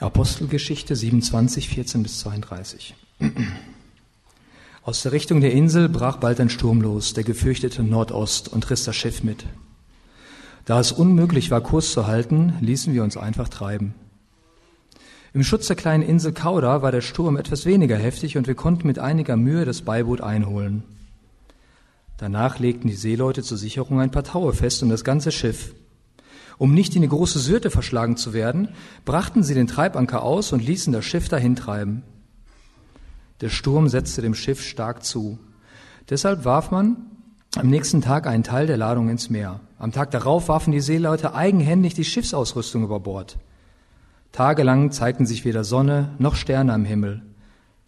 Apostelgeschichte 27, 14 bis 32. Aus der Richtung der Insel brach bald ein Sturm los, der gefürchtete Nordost, und riss das Schiff mit. Da es unmöglich war, Kurs zu halten, ließen wir uns einfach treiben. Im Schutz der kleinen Insel Kauda war der Sturm etwas weniger heftig und wir konnten mit einiger Mühe das Beiboot einholen. Danach legten die Seeleute zur Sicherung ein paar Taue fest um das ganze Schiff. Um nicht in die große Syrte verschlagen zu werden, brachten sie den Treibanker aus und ließen das Schiff dahintreiben. Der Sturm setzte dem Schiff stark zu. Deshalb warf man am nächsten Tag einen Teil der Ladung ins Meer. Am Tag darauf warfen die Seeleute eigenhändig die Schiffsausrüstung über Bord. Tagelang zeigten sich weder Sonne noch Sterne am Himmel.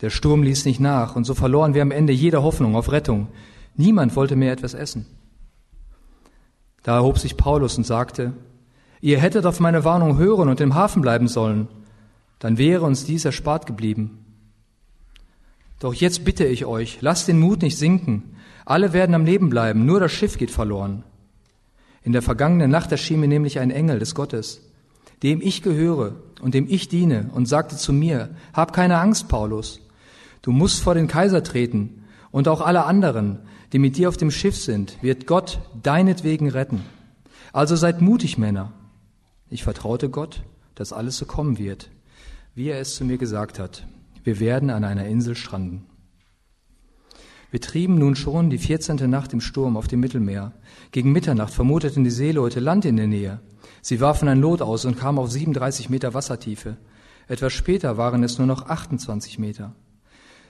Der Sturm ließ nicht nach, und so verloren wir am Ende jede Hoffnung auf Rettung. Niemand wollte mehr etwas essen. Da erhob sich Paulus und sagte, Ihr hättet auf meine Warnung hören und im Hafen bleiben sollen, dann wäre uns dies erspart geblieben. Doch jetzt bitte ich euch, lasst den Mut nicht sinken. Alle werden am Leben bleiben, nur das Schiff geht verloren. In der vergangenen Nacht erschien mir nämlich ein Engel des Gottes, dem ich gehöre und dem ich diene, und sagte zu mir, Hab keine Angst, Paulus, du musst vor den Kaiser treten, und auch alle anderen, die mit dir auf dem Schiff sind, wird Gott deinetwegen retten. Also seid mutig, Männer. Ich vertraute Gott, dass alles so kommen wird, wie er es zu mir gesagt hat. Wir werden an einer Insel stranden. Wir trieben nun schon die vierzehnte Nacht im Sturm auf dem Mittelmeer. Gegen Mitternacht vermuteten die Seeleute Land in der Nähe. Sie warfen ein Lot aus und kamen auf 37 Meter Wassertiefe. Etwas später waren es nur noch 28 Meter.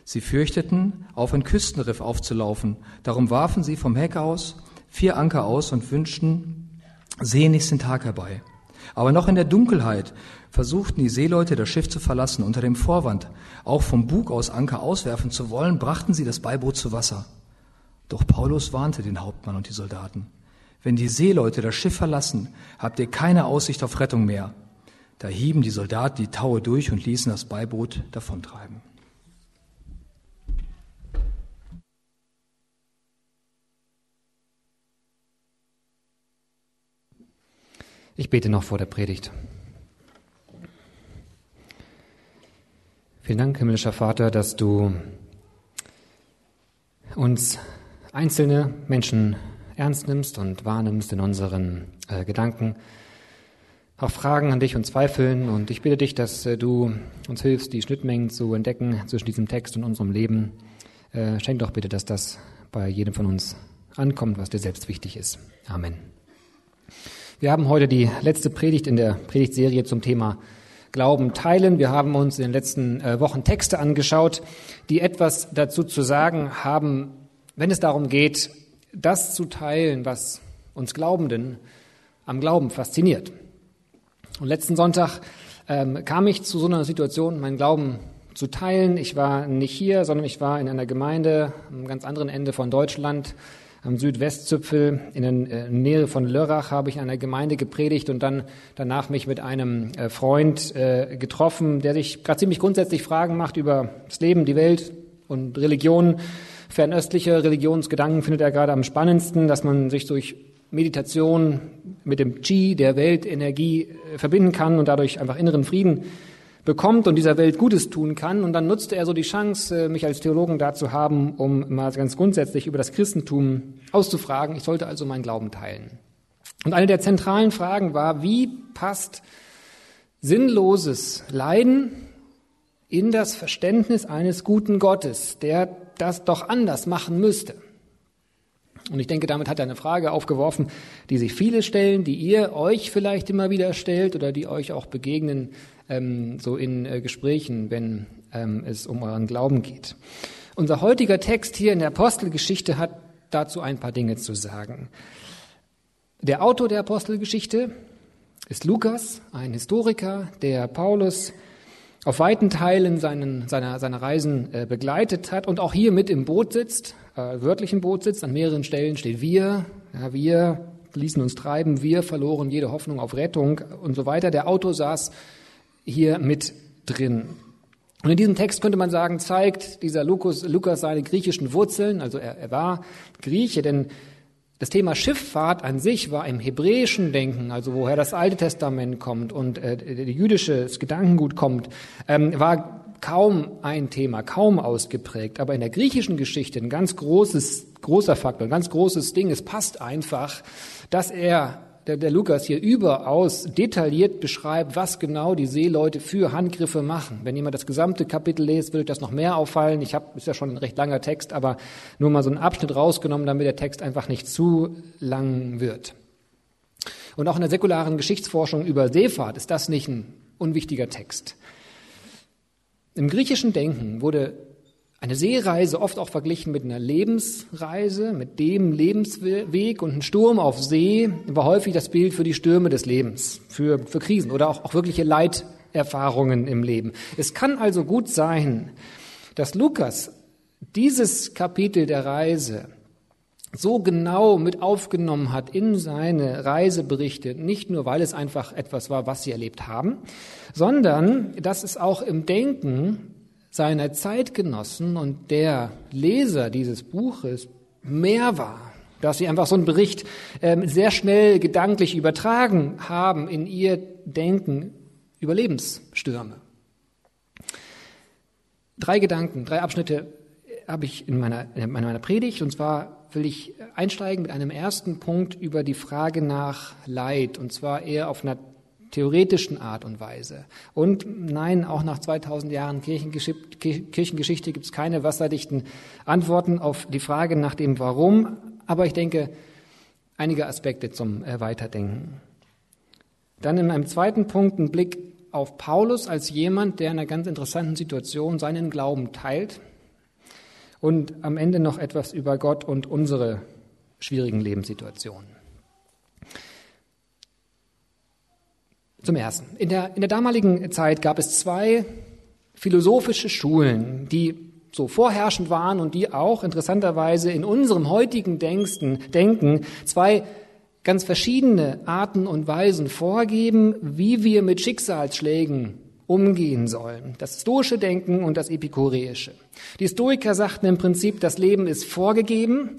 Sie fürchteten, auf ein Küstenriff aufzulaufen. Darum warfen sie vom Heck aus vier Anker aus und wünschten sehnlichsten Tag herbei. Aber noch in der Dunkelheit versuchten die Seeleute das Schiff zu verlassen. Unter dem Vorwand, auch vom Bug aus Anker auswerfen zu wollen, brachten sie das Beiboot zu Wasser. Doch Paulus warnte den Hauptmann und die Soldaten. Wenn die Seeleute das Schiff verlassen, habt ihr keine Aussicht auf Rettung mehr. Da hieben die Soldaten die Taue durch und ließen das Beiboot davontreiben. Ich bete noch vor der Predigt. Vielen Dank, himmlischer Vater, dass du uns einzelne Menschen ernst nimmst und wahrnimmst in unseren äh, Gedanken, auch Fragen an dich und Zweifeln. Und ich bitte dich, dass äh, du uns hilfst, die Schnittmengen zu entdecken zwischen diesem Text und unserem Leben. Äh, schenk doch bitte, dass das bei jedem von uns ankommt, was dir selbst wichtig ist. Amen. Wir haben heute die letzte Predigt in der Predigtserie zum Thema Glauben teilen. Wir haben uns in den letzten äh, Wochen Texte angeschaut, die etwas dazu zu sagen haben, wenn es darum geht, das zu teilen, was uns Glaubenden am Glauben fasziniert. Und letzten Sonntag ähm, kam ich zu so einer Situation, meinen Glauben zu teilen. Ich war nicht hier, sondern ich war in einer Gemeinde am ganz anderen Ende von Deutschland, am Südwestzipfel in der äh, Nähe von Lörrach habe ich in einer Gemeinde gepredigt und dann danach mich mit einem äh, Freund äh, getroffen, der sich gerade ziemlich grundsätzlich Fragen macht über das Leben, die Welt und Religion. Fernöstliche Religionsgedanken findet er gerade am spannendsten, dass man sich durch Meditation mit dem Qi, der Weltenergie, verbinden kann und dadurch einfach inneren Frieden bekommt und dieser Welt Gutes tun kann. Und dann nutzte er so die Chance, äh, mich als Theologen da zu haben, um mal ganz grundsätzlich über das Christentum auszufragen. Ich sollte also meinen Glauben teilen. Und eine der zentralen Fragen war, wie passt sinnloses Leiden in das Verständnis eines guten Gottes, der das doch anders machen müsste? Und ich denke, damit hat er eine Frage aufgeworfen, die sich viele stellen, die ihr euch vielleicht immer wieder stellt oder die euch auch begegnen ähm, so in äh, Gesprächen, wenn ähm, es um euren Glauben geht. Unser heutiger Text hier in der Apostelgeschichte hat dazu ein paar Dinge zu sagen. Der Autor der Apostelgeschichte ist Lukas, ein Historiker, der Paulus auf weiten Teilen seinen, seiner, seiner Reisen äh, begleitet hat und auch hier mit im Boot sitzt, äh, wörtlich im Boot sitzt. An mehreren Stellen steht wir, ja, wir ließen uns treiben, wir verloren jede Hoffnung auf Rettung und so weiter. Der Autor saß hier mit drin. Und in diesem Text könnte man sagen, zeigt dieser Lukas, Lukas seine griechischen Wurzeln, also er, er war Grieche, denn Das Thema Schifffahrt an sich war im hebräischen Denken, also woher das Alte Testament kommt und äh, jüdisches Gedankengut kommt, ähm, war kaum ein Thema, kaum ausgeprägt. Aber in der griechischen Geschichte ein ganz großes, großer Faktor, ein ganz großes Ding. Es passt einfach, dass er der, der Lukas hier überaus detailliert beschreibt, was genau die Seeleute für Handgriffe machen. Wenn jemand das gesamte Kapitel liest, würde das noch mehr auffallen. Ich habe, ist ja schon ein recht langer Text, aber nur mal so einen Abschnitt rausgenommen, damit der Text einfach nicht zu lang wird. Und auch in der säkularen Geschichtsforschung über Seefahrt ist das nicht ein unwichtiger Text. Im griechischen Denken wurde eine Seereise oft auch verglichen mit einer Lebensreise, mit dem Lebensweg und ein Sturm auf See war häufig das Bild für die Stürme des Lebens, für, für Krisen oder auch, auch wirkliche Leiterfahrungen im Leben. Es kann also gut sein, dass Lukas dieses Kapitel der Reise so genau mit aufgenommen hat in seine Reiseberichte, nicht nur weil es einfach etwas war, was sie erlebt haben, sondern dass es auch im Denken seiner Zeitgenossen und der Leser dieses Buches mehr war, dass sie einfach so einen Bericht ähm, sehr schnell gedanklich übertragen haben in ihr Denken über Lebensstürme. Drei Gedanken, drei Abschnitte habe ich in meiner, in meiner Predigt. Und zwar will ich einsteigen mit einem ersten Punkt über die Frage nach Leid. Und zwar eher auf einer theoretischen Art und Weise. Und nein, auch nach 2000 Jahren Kirchengeschichte, gibt es keine wasserdichten Antworten auf die Frage nach dem Warum, aber ich denke, einige Aspekte zum Weiterdenken. Dann in einem zweiten Punkt ein Blick auf Paulus als jemand, der in einer ganz interessanten Situation seinen Glauben teilt. Und am Ende noch etwas über Gott und unsere schwierigen Lebenssituationen. Zum Ersten. In der, in der damaligen Zeit gab es zwei philosophische Schulen, die so vorherrschend waren und die auch interessanterweise in unserem heutigen Denksten, Denken zwei ganz verschiedene Arten und Weisen vorgeben, wie wir mit Schicksalsschlägen umgehen sollen. Das stoische Denken und das epikureische. Die Stoiker sagten im Prinzip, das Leben ist vorgegeben,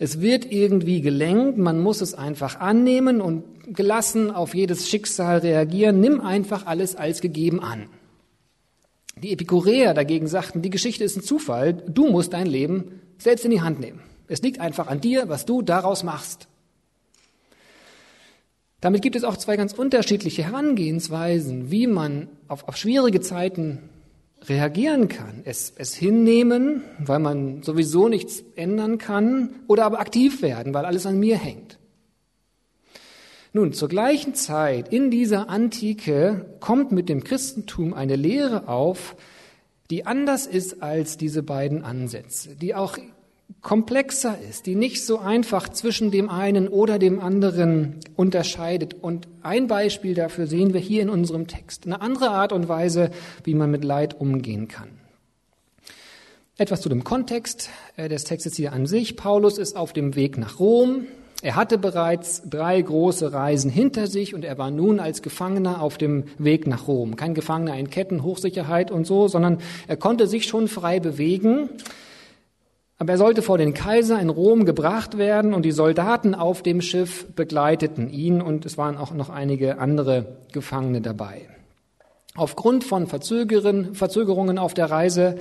es wird irgendwie gelenkt, man muss es einfach annehmen und gelassen auf jedes Schicksal reagieren. Nimm einfach alles als gegeben an. Die Epikureer dagegen sagten, die Geschichte ist ein Zufall, du musst dein Leben selbst in die Hand nehmen. Es liegt einfach an dir, was du daraus machst. Damit gibt es auch zwei ganz unterschiedliche Herangehensweisen, wie man auf, auf schwierige Zeiten reagieren kann, es, es hinnehmen, weil man sowieso nichts ändern kann, oder aber aktiv werden, weil alles an mir hängt. Nun, zur gleichen Zeit in dieser Antike kommt mit dem Christentum eine Lehre auf, die anders ist als diese beiden Ansätze, die auch komplexer ist, die nicht so einfach zwischen dem einen oder dem anderen unterscheidet. Und ein Beispiel dafür sehen wir hier in unserem Text. Eine andere Art und Weise, wie man mit Leid umgehen kann. Etwas zu dem Kontext äh, des Textes hier an sich. Paulus ist auf dem Weg nach Rom. Er hatte bereits drei große Reisen hinter sich und er war nun als Gefangener auf dem Weg nach Rom. Kein Gefangener in Ketten, Hochsicherheit und so, sondern er konnte sich schon frei bewegen. Aber er sollte vor den Kaiser in Rom gebracht werden und die Soldaten auf dem Schiff begleiteten ihn und es waren auch noch einige andere Gefangene dabei. Aufgrund von Verzögerungen auf der Reise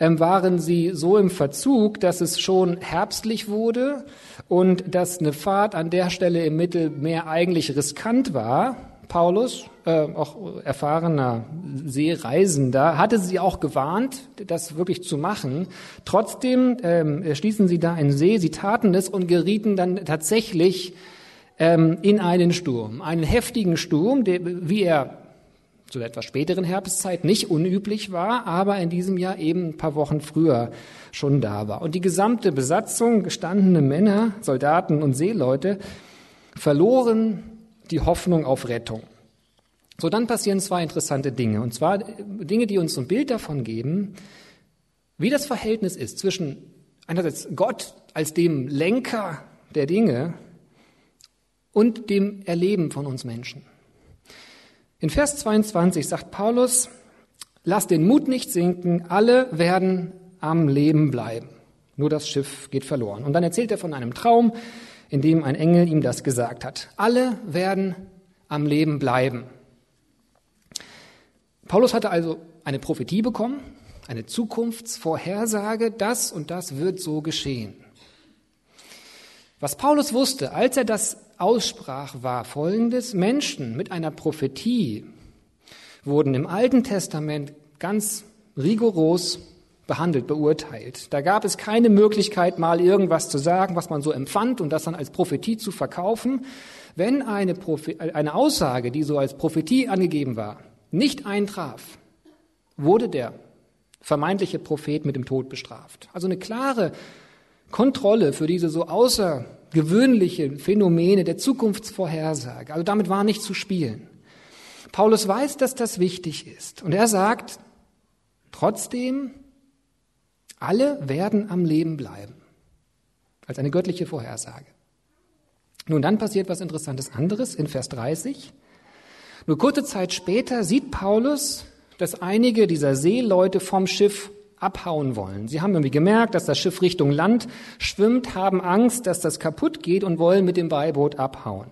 waren sie so im Verzug, dass es schon herbstlich wurde und dass eine Fahrt an der Stelle im Mittelmeer eigentlich riskant war. Paulus, äh, auch erfahrener Seereisender, hatte sie auch gewarnt, das wirklich zu machen. Trotzdem ähm, stießen sie da in See, sie taten es und gerieten dann tatsächlich ähm, in einen Sturm, einen heftigen Sturm, der, wie er zu der etwas späteren Herbstzeit nicht unüblich war, aber in diesem Jahr eben ein paar Wochen früher schon da war. Und die gesamte Besatzung, gestandene Männer, Soldaten und Seeleute, verloren die Hoffnung auf Rettung. So, dann passieren zwei interessante Dinge. Und zwar Dinge, die uns ein Bild davon geben, wie das Verhältnis ist zwischen einerseits Gott als dem Lenker der Dinge und dem Erleben von uns Menschen. In Vers 22 sagt Paulus, lass den Mut nicht sinken, alle werden am Leben bleiben. Nur das Schiff geht verloren. Und dann erzählt er von einem Traum, in dem ein Engel ihm das gesagt hat. Alle werden am Leben bleiben. Paulus hatte also eine Prophetie bekommen, eine Zukunftsvorhersage, das und das wird so geschehen. Was Paulus wusste, als er das aussprach, war folgendes. Menschen mit einer Prophetie wurden im Alten Testament ganz rigoros behandelt, beurteilt. Da gab es keine Möglichkeit, mal irgendwas zu sagen, was man so empfand und das dann als Prophetie zu verkaufen. Wenn eine, Prophe eine Aussage, die so als Prophetie angegeben war, nicht eintraf, wurde der vermeintliche Prophet mit dem Tod bestraft. Also eine klare Kontrolle für diese so außergewöhnlichen Phänomene der Zukunftsvorhersage. Also damit war nicht zu spielen. Paulus weiß, dass das wichtig ist. Und er sagt, trotzdem, alle werden am Leben bleiben. Als eine göttliche Vorhersage. Nun, dann passiert was Interessantes anderes in Vers 30. Nur kurze Zeit später sieht Paulus, dass einige dieser Seeleute vom Schiff abhauen wollen. Sie haben irgendwie gemerkt, dass das Schiff Richtung Land schwimmt, haben Angst, dass das kaputt geht und wollen mit dem Beiboot abhauen.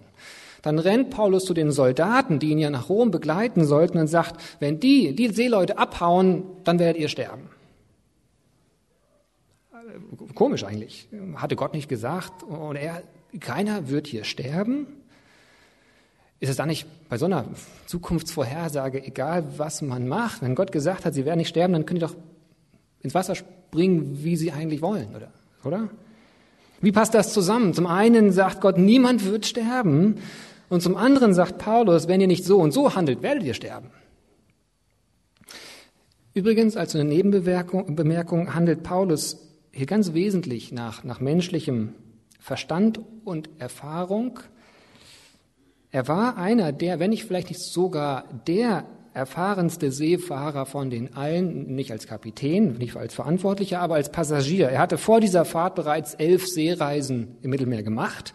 Dann rennt Paulus zu den Soldaten, die ihn ja nach Rom begleiten sollten, und sagt, wenn die, die Seeleute abhauen, dann werdet ihr sterben. Komisch eigentlich. Hatte Gott nicht gesagt, und er, keiner wird hier sterben? Ist es da nicht bei so einer Zukunftsvorhersage egal, was man macht? Wenn Gott gesagt hat, sie werden nicht sterben, dann können die doch ins Wasser springen, wie sie eigentlich wollen, oder? Oder? Wie passt das zusammen? Zum einen sagt Gott, niemand wird sterben. Und zum anderen sagt Paulus, wenn ihr nicht so und so handelt, werdet ihr sterben. Übrigens, als eine Nebenbemerkung handelt Paulus hier ganz wesentlich nach, nach menschlichem Verstand und Erfahrung. Er war einer der, wenn nicht vielleicht nicht sogar der erfahrenste Seefahrer von den allen, nicht als Kapitän, nicht als Verantwortlicher, aber als Passagier. Er hatte vor dieser Fahrt bereits elf Seereisen im Mittelmeer gemacht.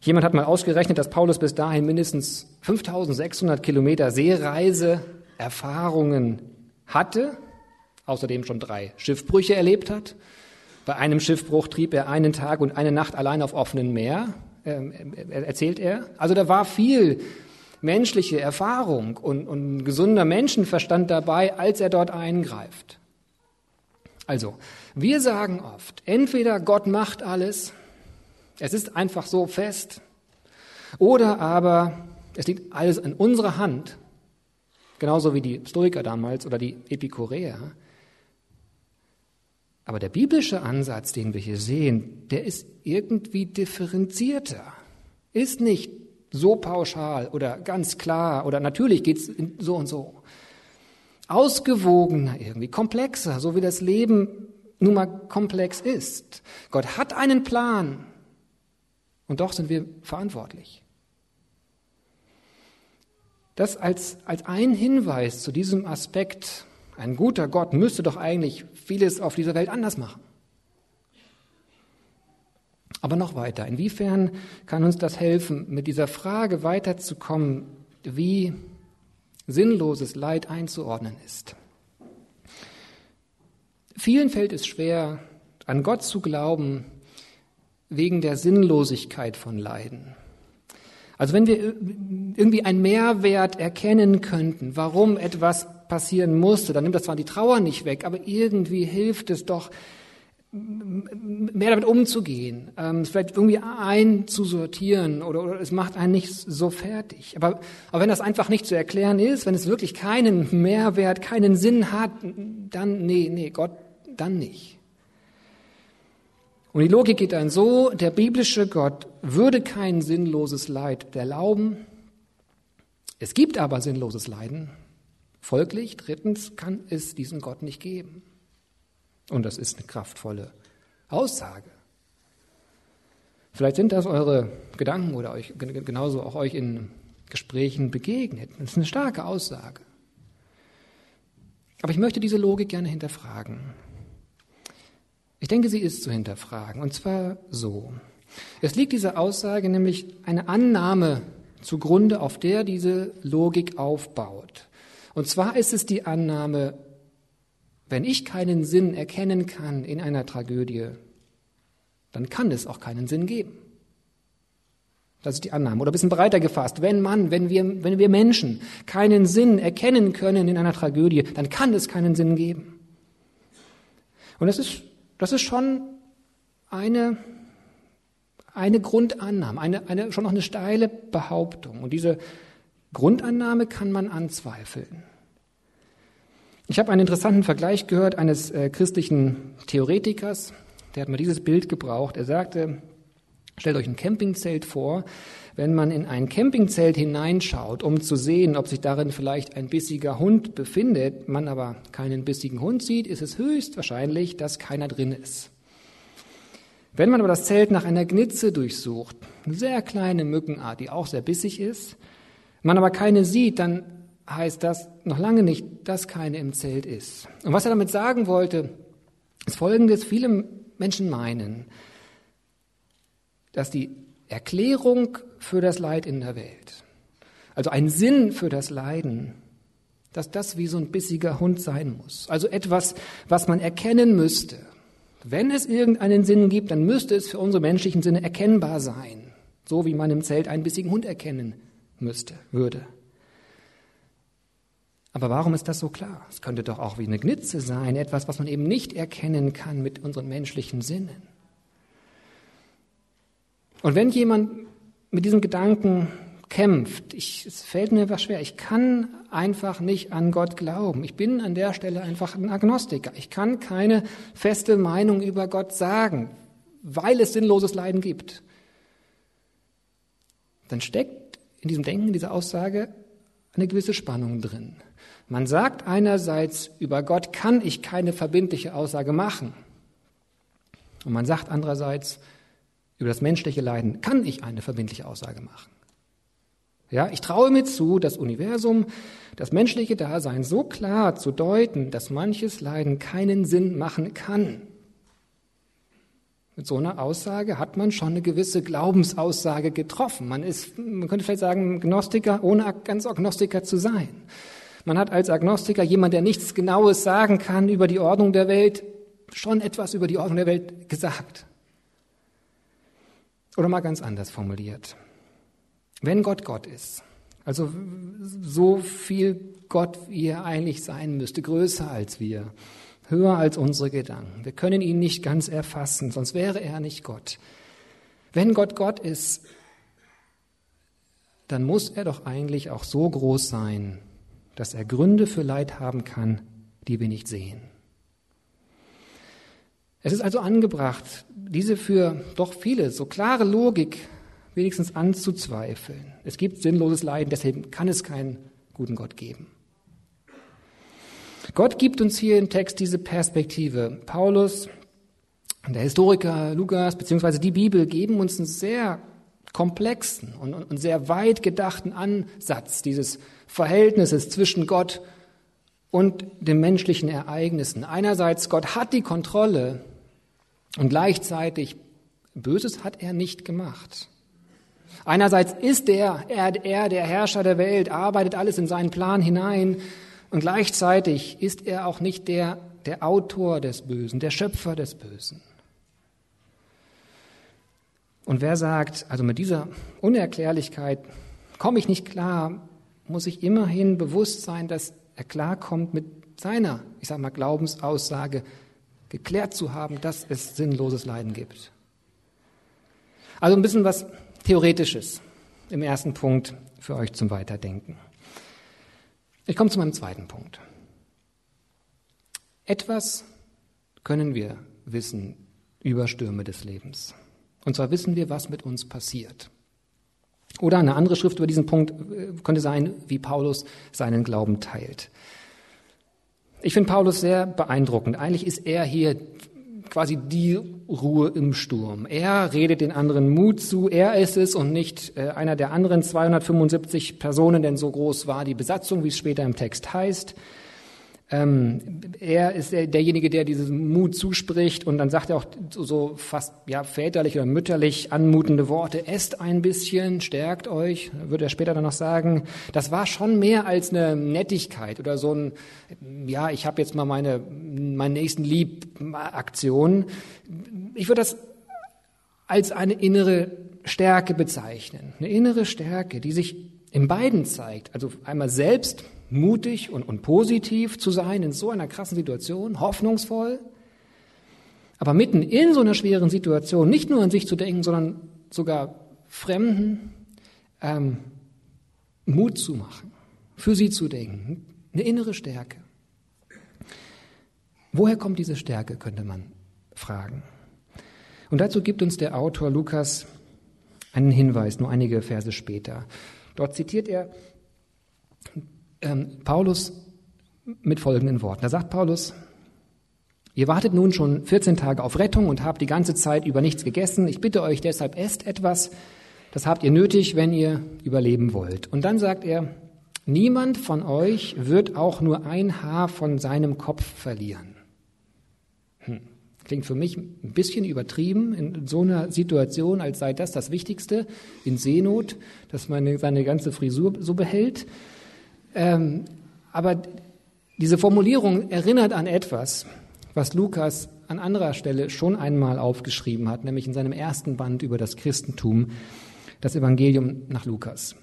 Jemand hat mal ausgerechnet, dass Paulus bis dahin mindestens 5600 Kilometer Seereiseerfahrungen hatte, außerdem schon drei Schiffbrüche erlebt hat. Bei einem Schiffbruch trieb er einen Tag und eine Nacht allein auf offenem Meer, äh, erzählt er. Also da war viel menschliche Erfahrung und, und gesunder Menschenverstand dabei, als er dort eingreift. Also, wir sagen oft, entweder Gott macht alles, es ist einfach so fest, oder aber es liegt alles in unserer Hand, genauso wie die Stoiker damals oder die Epikureer. Aber der biblische Ansatz, den wir hier sehen, der ist irgendwie differenzierter, ist nicht so pauschal oder ganz klar oder natürlich geht's so und so. Ausgewogener irgendwie, komplexer, so wie das Leben nun mal komplex ist. Gott hat einen Plan und doch sind wir verantwortlich. Das als, als ein Hinweis zu diesem Aspekt, ein guter Gott müsste doch eigentlich vieles auf dieser Welt anders machen. Aber noch weiter. Inwiefern kann uns das helfen, mit dieser Frage weiterzukommen, wie sinnloses Leid einzuordnen ist? Vielen fällt es schwer, an Gott zu glauben, wegen der Sinnlosigkeit von Leiden. Also wenn wir irgendwie einen Mehrwert erkennen könnten, warum etwas passieren musste, dann nimmt das zwar die Trauer nicht weg, aber irgendwie hilft es doch, mehr damit umzugehen, ähm, vielleicht irgendwie einzusortieren oder, oder es macht einen nicht so fertig. Aber, aber wenn das einfach nicht zu erklären ist, wenn es wirklich keinen Mehrwert, keinen Sinn hat, dann, nee, nee, Gott, dann nicht. Und die Logik geht dann so, der biblische Gott würde kein sinnloses Leid erlauben. Es gibt aber sinnloses Leiden. Folglich, drittens, kann es diesen Gott nicht geben. Und das ist eine kraftvolle Aussage. Vielleicht sind das eure Gedanken oder euch genauso auch euch in Gesprächen begegnet. Das ist eine starke Aussage. Aber ich möchte diese Logik gerne hinterfragen. Ich denke, sie ist zu hinterfragen. Und zwar so. Es liegt dieser Aussage nämlich eine Annahme zugrunde, auf der diese Logik aufbaut. Und zwar ist es die Annahme, wenn ich keinen Sinn erkennen kann in einer Tragödie, dann kann es auch keinen Sinn geben. Das ist die Annahme. Oder ein bisschen breiter gefasst. Wenn man, wenn wir, wenn wir Menschen keinen Sinn erkennen können in einer Tragödie, dann kann es keinen Sinn geben. Und das ist, das ist schon eine, eine Grundannahme, eine, eine, schon noch eine steile Behauptung. Und diese Grundannahme kann man anzweifeln. Ich habe einen interessanten Vergleich gehört eines äh, christlichen Theoretikers, der hat mal dieses Bild gebraucht. Er sagte, stellt euch ein Campingzelt vor, wenn man in ein Campingzelt hineinschaut, um zu sehen, ob sich darin vielleicht ein bissiger Hund befindet, man aber keinen bissigen Hund sieht, ist es höchstwahrscheinlich, dass keiner drin ist. Wenn man aber das Zelt nach einer Gnitze durchsucht, eine sehr kleine Mückenart, die auch sehr bissig ist, man aber keine sieht, dann heißt das noch lange nicht, dass keine im Zelt ist. Und was er damit sagen wollte, ist folgendes. Viele Menschen meinen, dass die Erklärung für das Leid in der Welt, also ein Sinn für das Leiden, dass das wie so ein bissiger Hund sein muss. Also etwas, was man erkennen müsste. Wenn es irgendeinen Sinn gibt, dann müsste es für unsere menschlichen Sinne erkennbar sein. So wie man im Zelt einen bissigen Hund erkennen müsste, würde. Aber warum ist das so klar? Es könnte doch auch wie eine Gnitze sein, etwas, was man eben nicht erkennen kann mit unseren menschlichen Sinnen. Und wenn jemand mit diesem Gedanken kämpft, ich, es fällt mir etwas schwer, ich kann einfach nicht an Gott glauben. Ich bin an der Stelle einfach ein Agnostiker. Ich kann keine feste Meinung über Gott sagen, weil es sinnloses Leiden gibt. Dann steckt in diesem Denken, in dieser Aussage eine gewisse Spannung drin. Man sagt einerseits, über Gott kann ich keine verbindliche Aussage machen. Und man sagt andererseits, über das menschliche Leiden kann ich eine verbindliche Aussage machen. Ja, ich traue mir zu, das Universum, das menschliche Dasein so klar zu deuten, dass manches Leiden keinen Sinn machen kann. Mit so einer Aussage hat man schon eine gewisse Glaubensaussage getroffen. Man ist, man könnte vielleicht sagen, Gnostiker, ohne ganz Agnostiker zu sein. Man hat als Agnostiker jemand, der nichts Genaues sagen kann über die Ordnung der Welt, schon etwas über die Ordnung der Welt gesagt. Oder mal ganz anders formuliert. Wenn Gott Gott ist, also so viel Gott, wie er eigentlich sein müsste, größer als wir, höher als unsere Gedanken. Wir können ihn nicht ganz erfassen, sonst wäre er nicht Gott. Wenn Gott Gott ist, dann muss er doch eigentlich auch so groß sein, dass er Gründe für Leid haben kann, die wir nicht sehen. Es ist also angebracht, diese für doch viele so klare Logik wenigstens anzuzweifeln. Es gibt sinnloses Leiden, deshalb kann es keinen guten Gott geben. Gott gibt uns hier im Text diese Perspektive. Paulus, der Historiker Lukas beziehungsweise die Bibel geben uns einen sehr komplexen und, und sehr weit gedachten Ansatz dieses Verhältnisses zwischen Gott und den menschlichen Ereignissen. Einerseits, Gott hat die Kontrolle und gleichzeitig Böses hat er nicht gemacht. Einerseits ist er, er, er der Herrscher der Welt, arbeitet alles in seinen Plan hinein und gleichzeitig ist er auch nicht der, der Autor des Bösen, der Schöpfer des Bösen. Und wer sagt, also mit dieser Unerklärlichkeit komme ich nicht klar, muss ich immerhin bewusst sein, dass er klarkommt mit seiner, ich sage mal, Glaubensaussage geklärt zu haben, dass es sinnloses Leiden gibt. Also ein bisschen was Theoretisches im ersten Punkt für euch zum Weiterdenken. Ich komme zu meinem zweiten Punkt. Etwas können wir wissen über Stürme des Lebens. Und zwar wissen wir, was mit uns passiert. Oder eine andere Schrift über diesen Punkt äh, könnte sein, wie Paulus seinen Glauben teilt. Ich finde Paulus sehr beeindruckend. Eigentlich ist er hier quasi die Ruhe im Sturm. Er redet den anderen Mut zu, er ist es und nicht äh, einer der anderen 275 Personen, denn so groß war die Besatzung, wie es später im Text heißt. Ähm, er ist der, derjenige, der diesen Mut zuspricht und dann sagt er auch so fast ja väterlich oder mütterlich anmutende Worte. Esst ein bisschen, stärkt euch, würde er später dann noch sagen. Das war schon mehr als eine Nettigkeit oder so ein ja, ich habe jetzt mal meine meinen nächsten Lieb-Aktion. Ich würde das als eine innere Stärke bezeichnen. Eine innere Stärke, die sich in beiden zeigt. Also einmal selbst mutig und, und positiv zu sein in so einer krassen Situation, hoffnungsvoll, aber mitten in so einer schweren Situation nicht nur an sich zu denken, sondern sogar Fremden ähm, Mut zu machen, für sie zu denken, eine innere Stärke. Woher kommt diese Stärke, könnte man fragen. Und dazu gibt uns der Autor Lukas einen Hinweis, nur einige Verse später. Dort zitiert er ähm, Paulus mit folgenden Worten. Da sagt Paulus, ihr wartet nun schon 14 Tage auf Rettung und habt die ganze Zeit über nichts gegessen. Ich bitte euch deshalb, esst etwas. Das habt ihr nötig, wenn ihr überleben wollt. Und dann sagt er, niemand von euch wird auch nur ein Haar von seinem Kopf verlieren. Hm. Klingt für mich ein bisschen übertrieben in so einer Situation, als sei das das Wichtigste in Seenot, dass man seine ganze Frisur so behält. Ähm, aber diese Formulierung erinnert an etwas, was Lukas an anderer Stelle schon einmal aufgeschrieben hat, nämlich in seinem ersten Band über das Christentum, das Evangelium nach Lukas.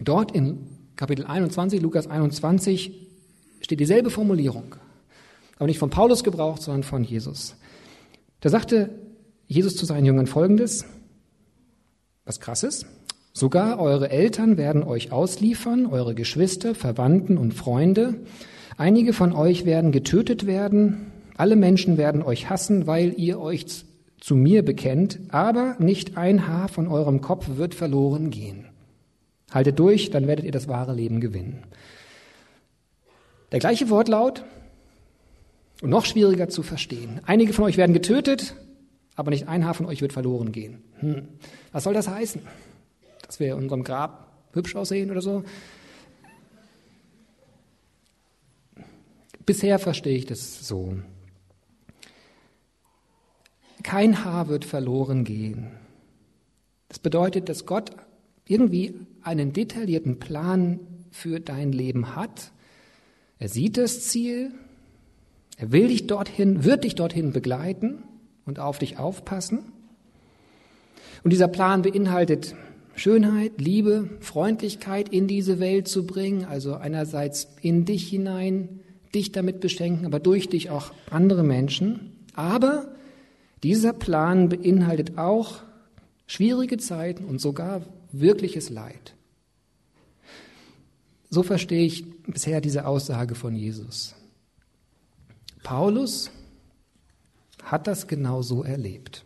Dort in Kapitel 21, Lukas 21, steht dieselbe Formulierung aber nicht von Paulus gebraucht, sondern von Jesus. Da sagte Jesus zu seinen Jüngern Folgendes, was krasses, sogar eure Eltern werden euch ausliefern, eure Geschwister, Verwandten und Freunde. Einige von euch werden getötet werden, alle Menschen werden euch hassen, weil ihr euch zu mir bekennt, aber nicht ein Haar von eurem Kopf wird verloren gehen. Haltet durch, dann werdet ihr das wahre Leben gewinnen. Der gleiche Wortlaut, und noch schwieriger zu verstehen. Einige von euch werden getötet, aber nicht ein Haar von euch wird verloren gehen. Hm. Was soll das heißen? Dass wir in unserem Grab hübsch aussehen oder so? Bisher verstehe ich das so. Kein Haar wird verloren gehen. Das bedeutet, dass Gott irgendwie einen detaillierten Plan für dein Leben hat. Er sieht das Ziel, er will dich dorthin, wird dich dorthin begleiten und auf dich aufpassen. Und dieser Plan beinhaltet Schönheit, Liebe, Freundlichkeit in diese Welt zu bringen, also einerseits in dich hinein, dich damit beschenken, aber durch dich auch andere Menschen. Aber dieser Plan beinhaltet auch schwierige Zeiten und sogar wirkliches Leid. So verstehe ich bisher diese Aussage von Jesus. Paulus hat das genau so erlebt.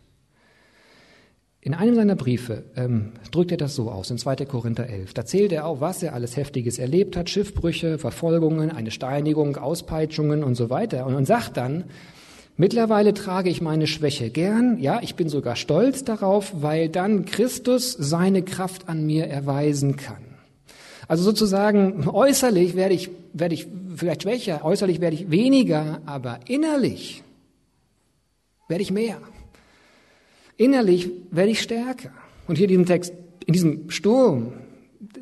In einem seiner Briefe ähm, drückt er das so aus, in 2. Korinther 11. Da zählt er auf, was er alles Heftiges erlebt hat, Schiffbrüche, Verfolgungen, eine Steinigung, Auspeitschungen und so weiter. Und, und sagt dann, mittlerweile trage ich meine Schwäche gern, ja, ich bin sogar stolz darauf, weil dann Christus seine Kraft an mir erweisen kann. Also sozusagen äußerlich werde ich, werde ich vielleicht schwächer, äußerlich werde ich weniger, aber innerlich werde ich mehr. Innerlich werde ich stärker. Und hier in diesem Text, in diesem Sturm,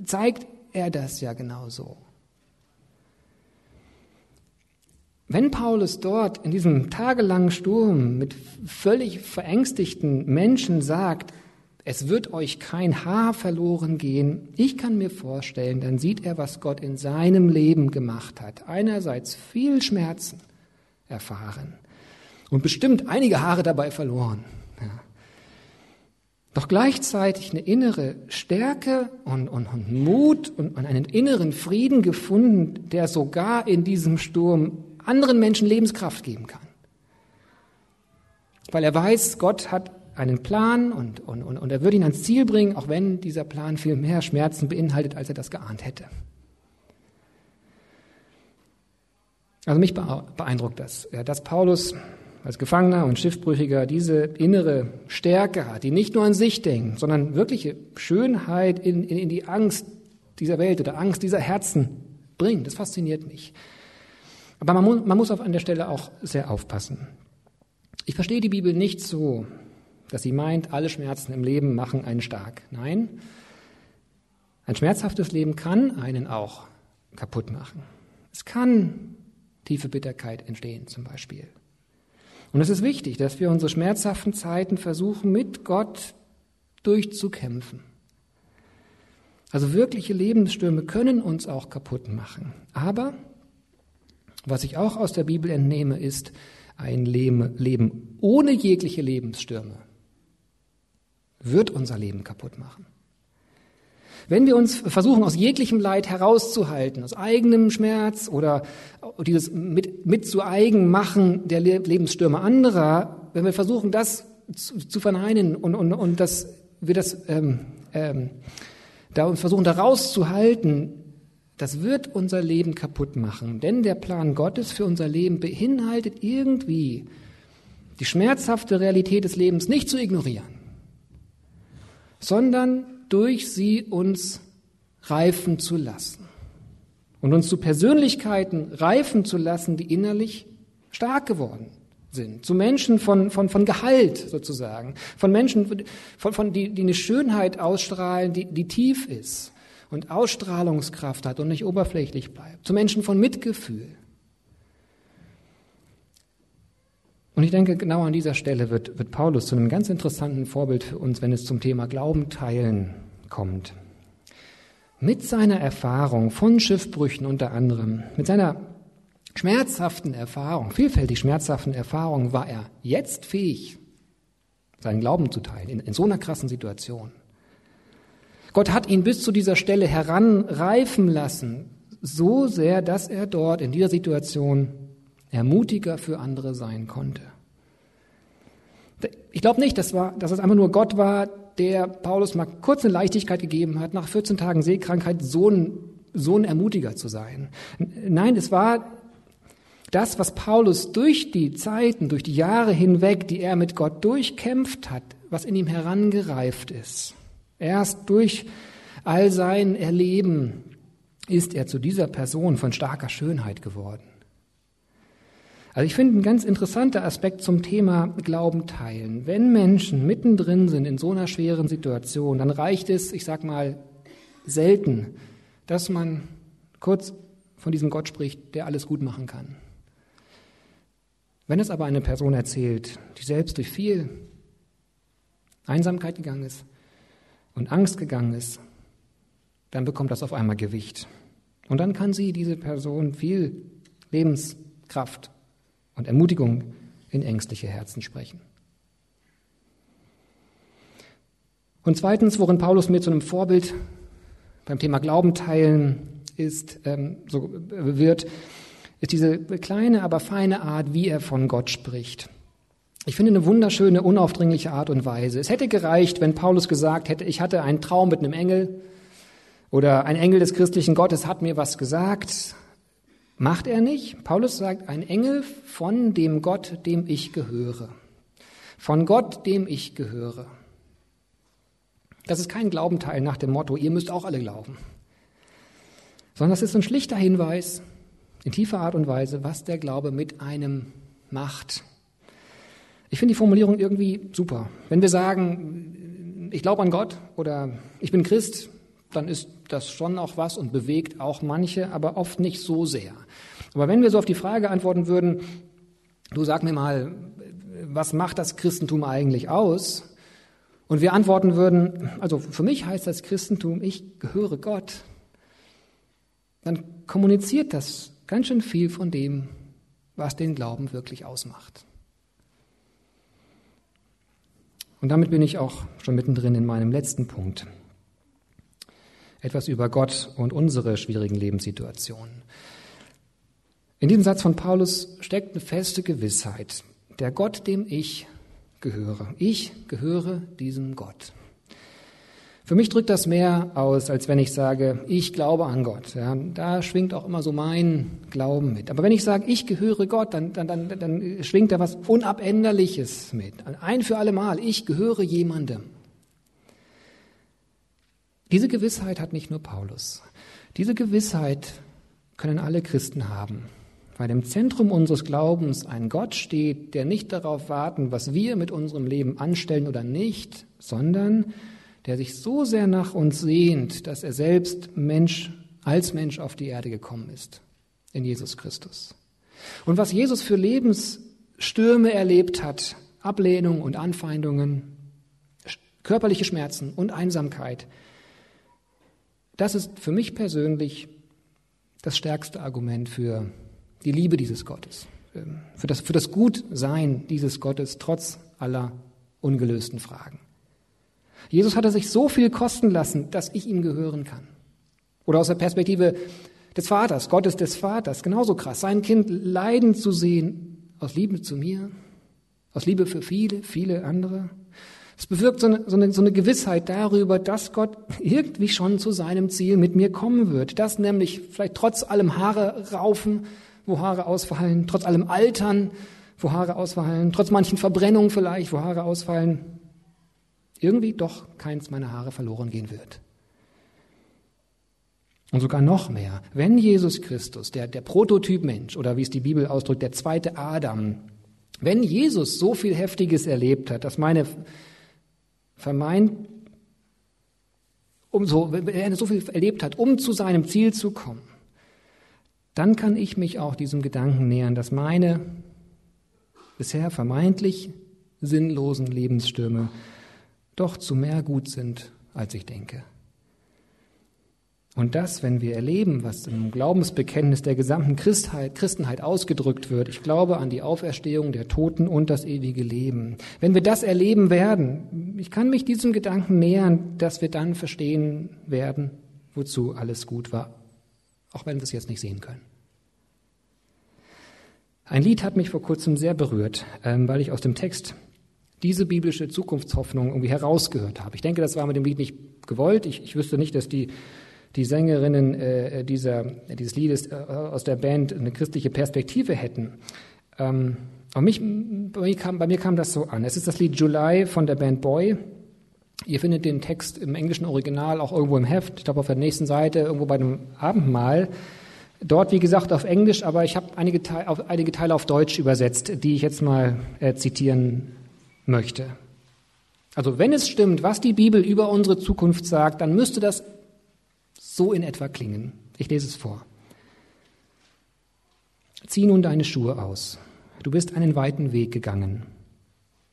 zeigt er das ja genauso. Wenn Paulus dort in diesem tagelangen Sturm mit völlig verängstigten Menschen sagt, es wird euch kein Haar verloren gehen. Ich kann mir vorstellen, dann sieht er, was Gott in seinem Leben gemacht hat. Einerseits viel Schmerzen erfahren und bestimmt einige Haare dabei verloren. Doch gleichzeitig eine innere Stärke und, und, und Mut und, und einen inneren Frieden gefunden, der sogar in diesem Sturm anderen Menschen Lebenskraft geben kann. Weil er weiß, Gott hat einen Plan und, und, und, und er würde ihn ans Ziel bringen, auch wenn dieser Plan viel mehr Schmerzen beinhaltet, als er das geahnt hätte. Also mich beeindruckt das, dass Paulus als Gefangener und Schiffbrüchiger diese innere Stärke hat, die nicht nur an sich denkt, sondern wirkliche Schönheit in, in, in die Angst dieser Welt oder Angst dieser Herzen bringt. Das fasziniert mich. Aber man, muss, man muss auf an der Stelle auch sehr aufpassen. Ich verstehe die Bibel nicht so, dass sie meint, alle Schmerzen im Leben machen einen stark. Nein, ein schmerzhaftes Leben kann einen auch kaputt machen. Es kann tiefe Bitterkeit entstehen zum Beispiel. Und es ist wichtig, dass wir unsere schmerzhaften Zeiten versuchen, mit Gott durchzukämpfen. Also wirkliche Lebensstürme können uns auch kaputt machen. Aber was ich auch aus der Bibel entnehme, ist ein Leben ohne jegliche Lebensstürme wird unser Leben kaputt machen. Wenn wir uns versuchen, aus jeglichem Leid herauszuhalten, aus eigenem Schmerz oder dieses mit, mit zu eigen machen der Lebensstürme anderer, wenn wir versuchen, das zu, zu verneinen und, und, und dass wir das ähm, ähm, da uns versuchen, da rauszuhalten, das wird unser Leben kaputt machen. Denn der Plan Gottes für unser Leben beinhaltet irgendwie die schmerzhafte Realität des Lebens nicht zu ignorieren, sondern durch sie uns reifen zu lassen. Und uns zu Persönlichkeiten reifen zu lassen, die innerlich stark geworden sind, zu Menschen von, von, von Gehalt sozusagen, von Menschen, von, von, die, die eine Schönheit ausstrahlen, die, die tief ist und Ausstrahlungskraft hat und nicht oberflächlich bleibt, zu Menschen von Mitgefühl. Und ich denke, genau an dieser Stelle wird, wird Paulus zu einem ganz interessanten Vorbild für uns, wenn es zum Thema Glauben teilen kommt. Mit seiner Erfahrung von Schiffbrüchen unter anderem, mit seiner schmerzhaften Erfahrung, vielfältig schmerzhaften Erfahrung, war er jetzt fähig, seinen Glauben zu teilen, in, in so einer krassen Situation. Gott hat ihn bis zu dieser Stelle heranreifen lassen, so sehr, dass er dort in dieser Situation Ermutiger für andere sein konnte. Ich glaube nicht, dass, war, dass es einfach nur Gott war, der Paulus mal kurz eine Leichtigkeit gegeben hat, nach 14 Tagen Seekrankheit so ein, so ein Ermutiger zu sein. Nein, es war das, was Paulus durch die Zeiten, durch die Jahre hinweg, die er mit Gott durchkämpft hat, was in ihm herangereift ist. Erst durch all sein Erleben ist er zu dieser Person von starker Schönheit geworden. Also ich finde ein ganz interessanter Aspekt zum Thema Glauben teilen. Wenn Menschen mittendrin sind in so einer schweren Situation, dann reicht es, ich sag mal, selten, dass man kurz von diesem Gott spricht, der alles gut machen kann. Wenn es aber eine Person erzählt, die selbst durch viel Einsamkeit gegangen ist und Angst gegangen ist, dann bekommt das auf einmal Gewicht. Und dann kann sie, diese Person, viel Lebenskraft und Ermutigung in ängstliche Herzen sprechen. Und zweitens, worin Paulus mir zu einem Vorbild beim Thema Glauben teilen ist, ähm, so wird, ist diese kleine, aber feine Art, wie er von Gott spricht. Ich finde eine wunderschöne, unaufdringliche Art und Weise. Es hätte gereicht, wenn Paulus gesagt hätte, ich hatte einen Traum mit einem Engel oder ein Engel des christlichen Gottes hat mir was gesagt Macht er nicht? Paulus sagt, ein Engel von dem Gott, dem ich gehöre. Von Gott, dem ich gehöre. Das ist kein Glaubenteil nach dem Motto, ihr müsst auch alle glauben. Sondern das ist ein schlichter Hinweis in tiefer Art und Weise, was der Glaube mit einem macht. Ich finde die Formulierung irgendwie super. Wenn wir sagen, ich glaube an Gott oder ich bin Christ, dann ist das schon auch was und bewegt auch manche, aber oft nicht so sehr. Aber wenn wir so auf die Frage antworten würden, du sag mir mal, was macht das Christentum eigentlich aus? Und wir antworten würden, also für mich heißt das Christentum, ich gehöre Gott, dann kommuniziert das ganz schön viel von dem, was den Glauben wirklich ausmacht. Und damit bin ich auch schon mittendrin in meinem letzten Punkt etwas über Gott und unsere schwierigen Lebenssituationen. In diesem Satz von Paulus steckt eine feste Gewissheit. Der Gott, dem ich gehöre. Ich gehöre diesem Gott. Für mich drückt das mehr aus, als wenn ich sage, ich glaube an Gott. Ja, da schwingt auch immer so mein Glauben mit. Aber wenn ich sage, ich gehöre Gott, dann, dann, dann, dann schwingt da was Unabänderliches mit. Ein für alle Mal, ich gehöre jemandem. Diese Gewissheit hat nicht nur Paulus. Diese Gewissheit können alle Christen haben, weil im Zentrum unseres Glaubens ein Gott steht, der nicht darauf warten, was wir mit unserem Leben anstellen oder nicht, sondern der sich so sehr nach uns sehnt, dass er selbst Mensch als Mensch auf die Erde gekommen ist, in Jesus Christus. Und was Jesus für Lebensstürme erlebt hat, Ablehnung und Anfeindungen, körperliche Schmerzen und Einsamkeit. Das ist für mich persönlich das stärkste Argument für die Liebe dieses Gottes, ähm, für das, für das Gutsein dieses Gottes trotz aller ungelösten Fragen. Jesus hatte sich so viel kosten lassen, dass ich ihm gehören kann. Oder aus der Perspektive des Vaters, Gottes des Vaters, genauso krass, sein Kind leiden zu sehen, aus Liebe zu mir, aus Liebe für viele, viele andere. Es bewirkt so eine, so, eine, so eine Gewissheit darüber, dass Gott irgendwie schon zu seinem Ziel mit mir kommen wird. Dass nämlich vielleicht trotz allem Haare raufen, wo Haare ausfallen, trotz allem Altern, wo Haare ausfallen, trotz manchen Verbrennungen vielleicht, wo Haare ausfallen, irgendwie doch keins meiner Haare verloren gehen wird. Und sogar noch mehr, wenn Jesus Christus, der, der Prototyp Mensch oder wie es die Bibel ausdrückt, der zweite Adam, wenn Jesus so viel Heftiges erlebt hat, dass meine vermeint, umso, wenn er so viel erlebt hat, um zu seinem Ziel zu kommen, dann kann ich mich auch diesem Gedanken nähern, dass meine bisher vermeintlich sinnlosen Lebensstürme doch zu mehr gut sind, als ich denke. Und das, wenn wir erleben, was im Glaubensbekenntnis der gesamten Christheit, Christenheit ausgedrückt wird, ich glaube an die Auferstehung der Toten und das ewige Leben. Wenn wir das erleben werden, ich kann mich diesem Gedanken nähern, dass wir dann verstehen werden, wozu alles gut war, auch wenn wir es jetzt nicht sehen können. Ein Lied hat mich vor kurzem sehr berührt, ähm, weil ich aus dem Text diese biblische Zukunftshoffnung irgendwie herausgehört habe. Ich denke, das war mit dem Lied nicht gewollt. Ich, ich wüsste nicht, dass die die Sängerinnen äh, dieser, dieses Liedes äh, aus der Band eine christliche Perspektive hätten. Ähm, mich, bei, mir kam, bei mir kam das so an. Es ist das Lied July von der Band Boy. Ihr findet den Text im englischen Original auch irgendwo im Heft, ich glaube auf der nächsten Seite, irgendwo bei dem Abendmahl. Dort, wie gesagt, auf Englisch, aber ich habe einige, einige Teile auf Deutsch übersetzt, die ich jetzt mal äh, zitieren möchte. Also wenn es stimmt, was die Bibel über unsere Zukunft sagt, dann müsste das so in etwa klingen. Ich lese es vor. Zieh nun deine Schuhe aus. Du bist einen weiten Weg gegangen,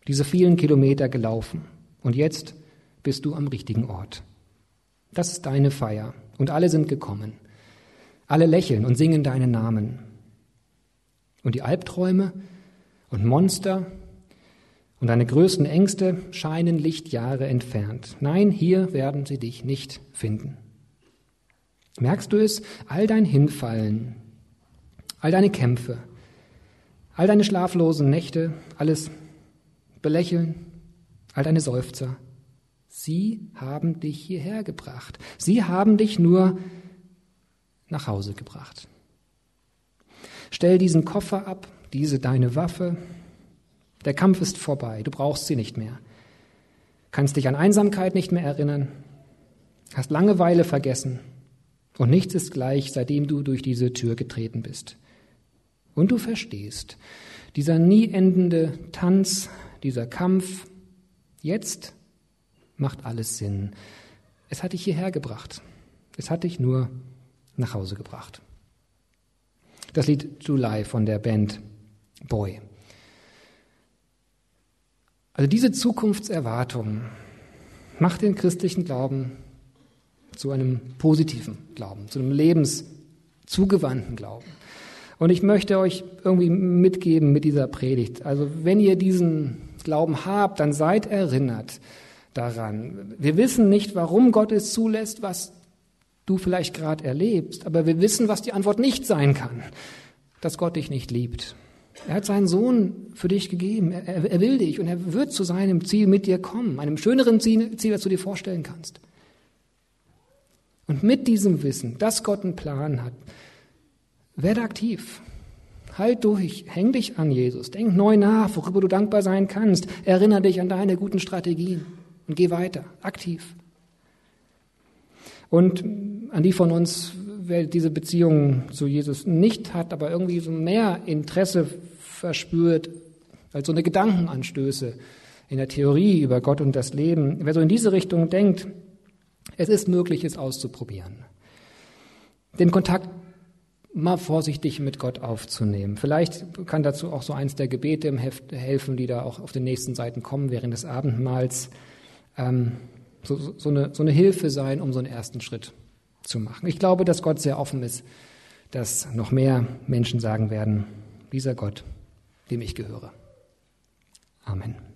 diese vielen Kilometer gelaufen und jetzt bist du am richtigen Ort. Das ist deine Feier und alle sind gekommen. Alle lächeln und singen deinen Namen. Und die Albträume und Monster und deine größten Ängste scheinen Lichtjahre entfernt. Nein, hier werden sie dich nicht finden. Merkst du es? All dein Hinfallen, all deine Kämpfe, all deine schlaflosen Nächte, alles Belächeln, all deine Seufzer. Sie haben dich hierher gebracht. Sie haben dich nur nach Hause gebracht. Stell diesen Koffer ab, diese deine Waffe. Der Kampf ist vorbei, du brauchst sie nicht mehr. Kannst dich an Einsamkeit nicht mehr erinnern, hast Langeweile vergessen, und nichts ist gleich, seitdem du durch diese Tür getreten bist. Und du verstehst, dieser nie endende Tanz, dieser Kampf, jetzt macht alles Sinn. Es hat dich hierher gebracht. Es hat dich nur nach Hause gebracht. Das Lied July von der Band Boy. Also diese Zukunftserwartung macht den christlichen Glauben zu einem positiven Glauben, zu einem lebenszugewandten Glauben. Und ich möchte euch irgendwie mitgeben mit dieser Predigt. Also wenn ihr diesen Glauben habt, dann seid erinnert daran. Wir wissen nicht, warum Gott es zulässt, was du vielleicht gerade erlebst, aber wir wissen, was die Antwort nicht sein kann, dass Gott dich nicht liebt. Er hat seinen Sohn für dich gegeben. Er, er will dich und er wird zu seinem Ziel mit dir kommen, einem schöneren Ziel, Ziel, als du dir vorstellen kannst. Und mit diesem Wissen, dass Gott einen Plan hat, werde aktiv. Halt durch, häng dich an Jesus, denk neu nach, worüber du dankbar sein kannst, erinnere dich an deine guten Strategien und geh weiter, aktiv. Und an die von uns, wer diese Beziehung zu Jesus nicht hat, aber irgendwie so mehr Interesse verspürt als so eine Gedankenanstöße in der Theorie über Gott und das Leben, wer so in diese Richtung denkt, es ist möglich, es auszuprobieren. Den Kontakt mal vorsichtig mit Gott aufzunehmen. Vielleicht kann dazu auch so eins der Gebete im Heft helfen, die da auch auf den nächsten Seiten kommen während des Abendmahls. ähm, so, so, eine, so eine Hilfe sein, um so einen ersten Schritt zu machen. Ich glaube, dass Gott sehr offen ist, dass noch mehr Menschen sagen werden, dieser Gott, dem ich gehöre. Amen.